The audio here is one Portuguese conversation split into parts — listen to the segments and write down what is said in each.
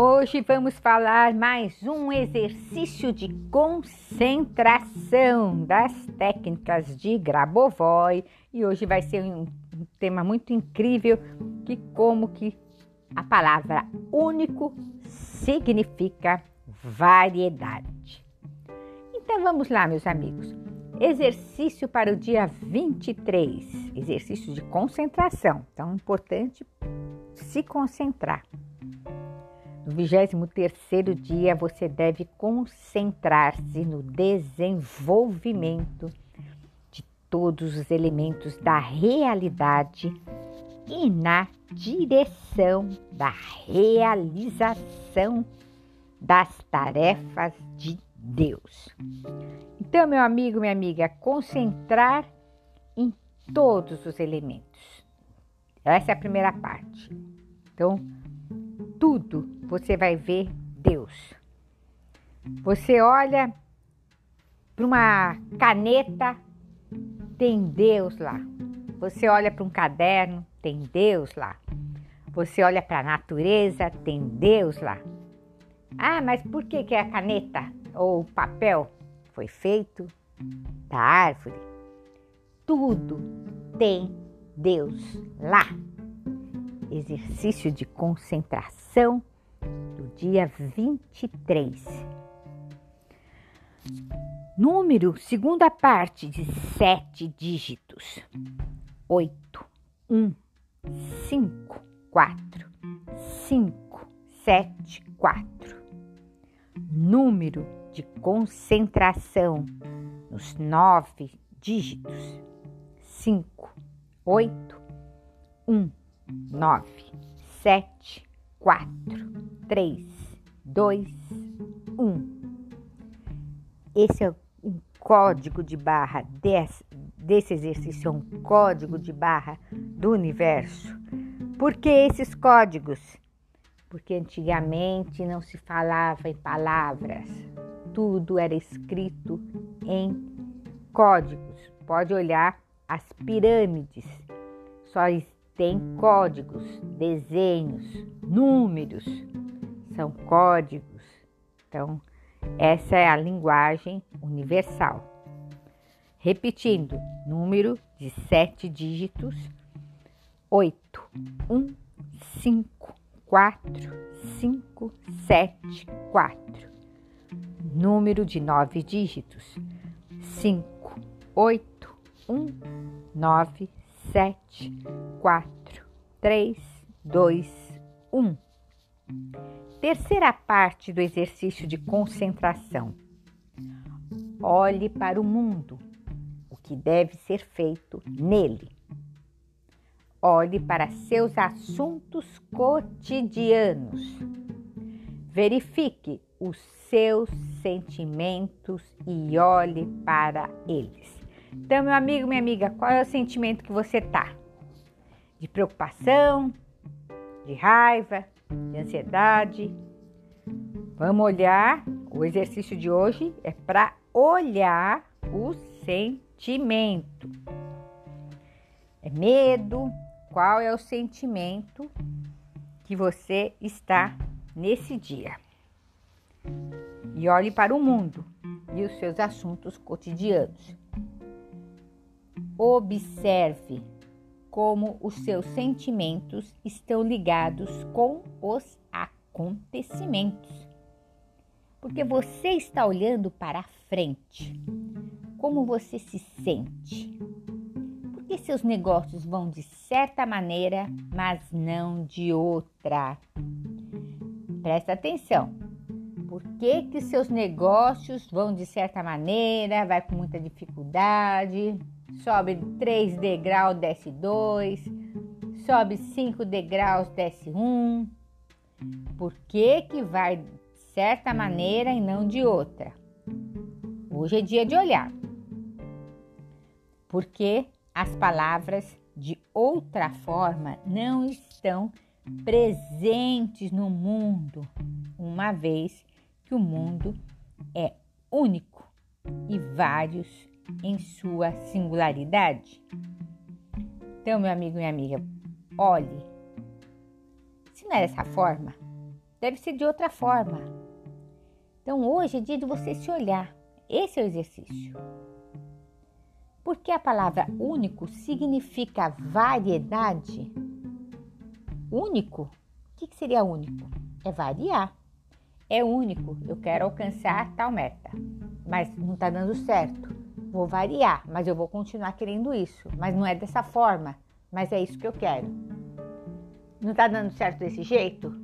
Hoje vamos falar mais um exercício de concentração das técnicas de Grabovoi e hoje vai ser um tema muito incrível que como que a palavra único significa variedade. Então vamos lá, meus amigos. Exercício para o dia 23, exercício de concentração. Então, é importante se concentrar. No 23 dia, você deve concentrar-se no desenvolvimento de todos os elementos da realidade e na direção da realização das tarefas de Deus. Então, meu amigo, minha amiga, concentrar em todos os elementos. Essa é a primeira parte. Então, tudo você vai ver Deus. Você olha para uma caneta, tem Deus lá. Você olha para um caderno, tem Deus lá. Você olha para a natureza, tem Deus lá. Ah, mas por que, que a caneta ou o papel foi feito da árvore? Tudo tem Deus lá exercício de concentração do dia 23. Número, segunda parte de sete dígitos: 8, 1, 5, 4, 5, 7, 4. Número de concentração nos nove dígitos: 5, 8, 1, nove, sete, quatro, três, dois, um. Esse é um código de barra desse, desse exercício, é um código de barra do universo. Por que esses códigos? Porque antigamente não se falava em palavras, tudo era escrito em códigos. Pode olhar as pirâmides, só tem códigos, desenhos, números, são códigos. Então, essa é a linguagem universal. Repetindo, número de sete dígitos: 8, 1, 5, 4, 5, 7, 4. Número de nove dígitos: 5, 8, 1, 9, 7, 4, 3, 2, 1. Terceira parte do exercício de concentração. Olhe para o mundo, o que deve ser feito nele. Olhe para seus assuntos cotidianos. Verifique os seus sentimentos e olhe para eles. Então, meu amigo, minha amiga, qual é o sentimento que você tá? De preocupação, de raiva, de ansiedade? Vamos olhar. O exercício de hoje é para olhar o sentimento. É medo? Qual é o sentimento que você está nesse dia? E olhe para o mundo e os seus assuntos cotidianos. Observe como os seus sentimentos estão ligados com os acontecimentos. Porque você está olhando para frente. Como você se sente? Porque seus negócios vão de certa maneira, mas não de outra. Presta atenção. Por que, que seus negócios vão de certa maneira, vai com muita dificuldade? sobe 3 degraus, desce 2, sobe 5 degraus, desce 1. Por que que vai de certa maneira e não de outra? Hoje é dia de olhar. Porque as palavras de outra forma não estão presentes no mundo, uma vez que o mundo é único e vários em sua singularidade? Então, meu amigo e minha amiga, olhe. Se não é dessa forma, deve ser de outra forma. Então hoje é dia de você se olhar. Esse é o exercício. Porque a palavra único significa variedade. Único? O que seria único? É variar. É único. Eu quero alcançar tal meta, mas não está dando certo. Vou variar, mas eu vou continuar querendo isso. Mas não é dessa forma. Mas é isso que eu quero. Não está dando certo desse jeito?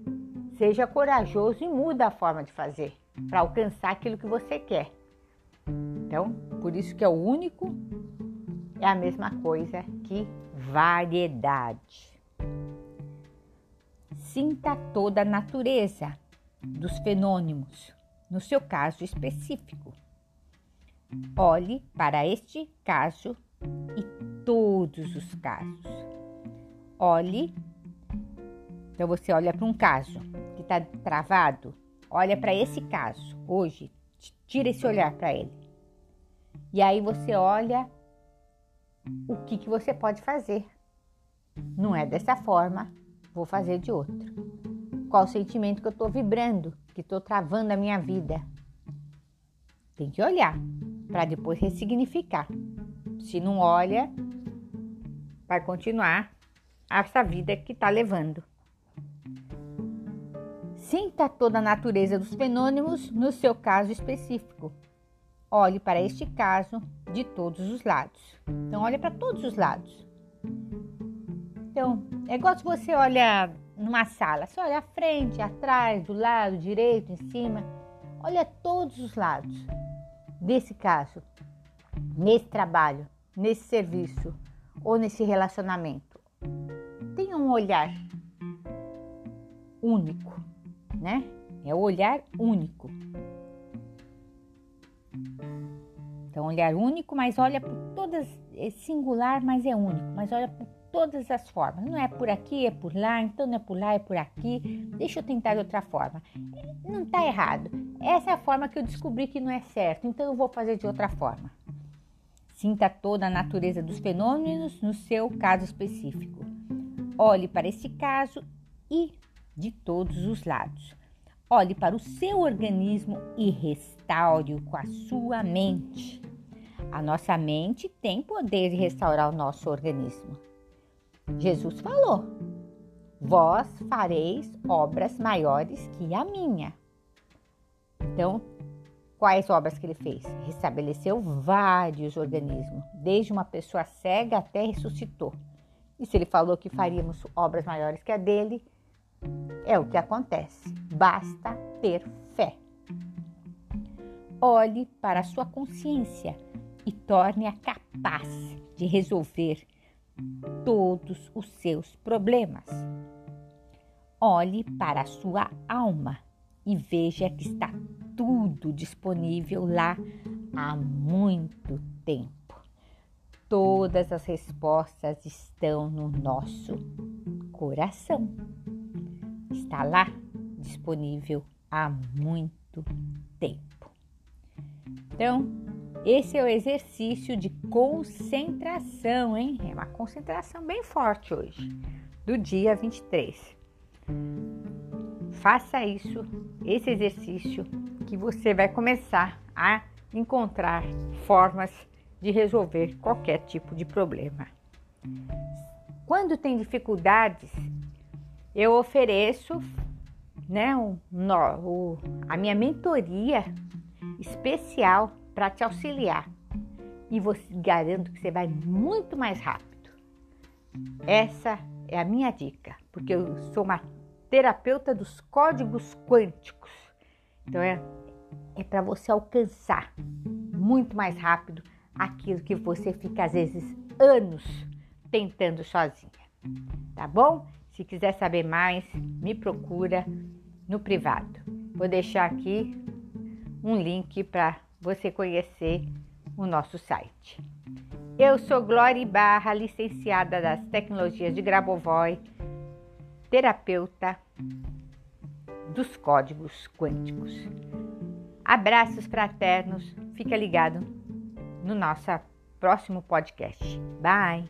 Seja corajoso e muda a forma de fazer para alcançar aquilo que você quer. Então, por isso que é o único é a mesma coisa que variedade. Sinta toda a natureza dos fenômenos, no seu caso específico. Olhe para este caso e todos os casos. Olhe. Então você olha para um caso que está travado, olha para esse caso hoje, tira esse olhar para ele. E aí você olha o que, que você pode fazer. Não é dessa forma, vou fazer de outra. Qual sentimento que eu estou vibrando, que estou travando a minha vida? Tem que olhar para depois ressignificar. Se não olha, vai continuar essa vida que está levando. Sinta toda a natureza dos fenômenos no seu caso específico. Olhe para este caso de todos os lados. Então, olha para todos os lados. Então, é igual se você olha numa sala, você olha à frente, atrás, do lado, direito, em cima. Olha todos os lados desse caso, nesse trabalho, nesse serviço ou nesse relacionamento. Tenha um olhar único, né? É o olhar único. Então, olhar único, mas olha por todas, é singular, mas é único, mas olha por todas as formas. Não é por aqui, é por lá, então não é por lá, é por aqui. Deixa eu tentar de outra forma. Não está errado. Essa é a forma que eu descobri que não é certo, então eu vou fazer de outra forma. Sinta toda a natureza dos fenômenos no seu caso específico. Olhe para esse caso e de todos os lados. Olhe para o seu organismo e restaure-o com a sua mente. A nossa mente tem poder de restaurar o nosso organismo. Jesus falou: Vós fareis obras maiores que a minha. Então, quais obras que ele fez? Restabeleceu vários organismos, desde uma pessoa cega até ressuscitou. E se ele falou que faríamos obras maiores que a dele, é o que acontece. Basta ter fé. Olhe para a sua consciência e torne-a capaz de resolver todos os seus problemas. Olhe para a sua alma e veja que está tudo disponível lá há muito tempo. Todas as respostas estão no nosso coração está lá disponível há muito tempo. Então, esse é o exercício de concentração, hein? É uma concentração bem forte hoje, do dia 23. Faça isso, esse exercício, que você vai começar a encontrar formas de resolver qualquer tipo de problema. Quando tem dificuldades, eu ofereço né, o, o, a minha mentoria especial para te auxiliar. E você garanto que você vai muito mais rápido. Essa é a minha dica, porque eu sou uma terapeuta dos códigos quânticos. Então é, é para você alcançar muito mais rápido aquilo que você fica às vezes anos tentando sozinha. Tá bom? Se quiser saber mais, me procura no privado. Vou deixar aqui um link para você conhecer o nosso site. Eu sou Glória Barra, licenciada das tecnologias de Grabovoi, terapeuta dos códigos quânticos. Abraços fraternos, fica ligado no nosso próximo podcast. Bye!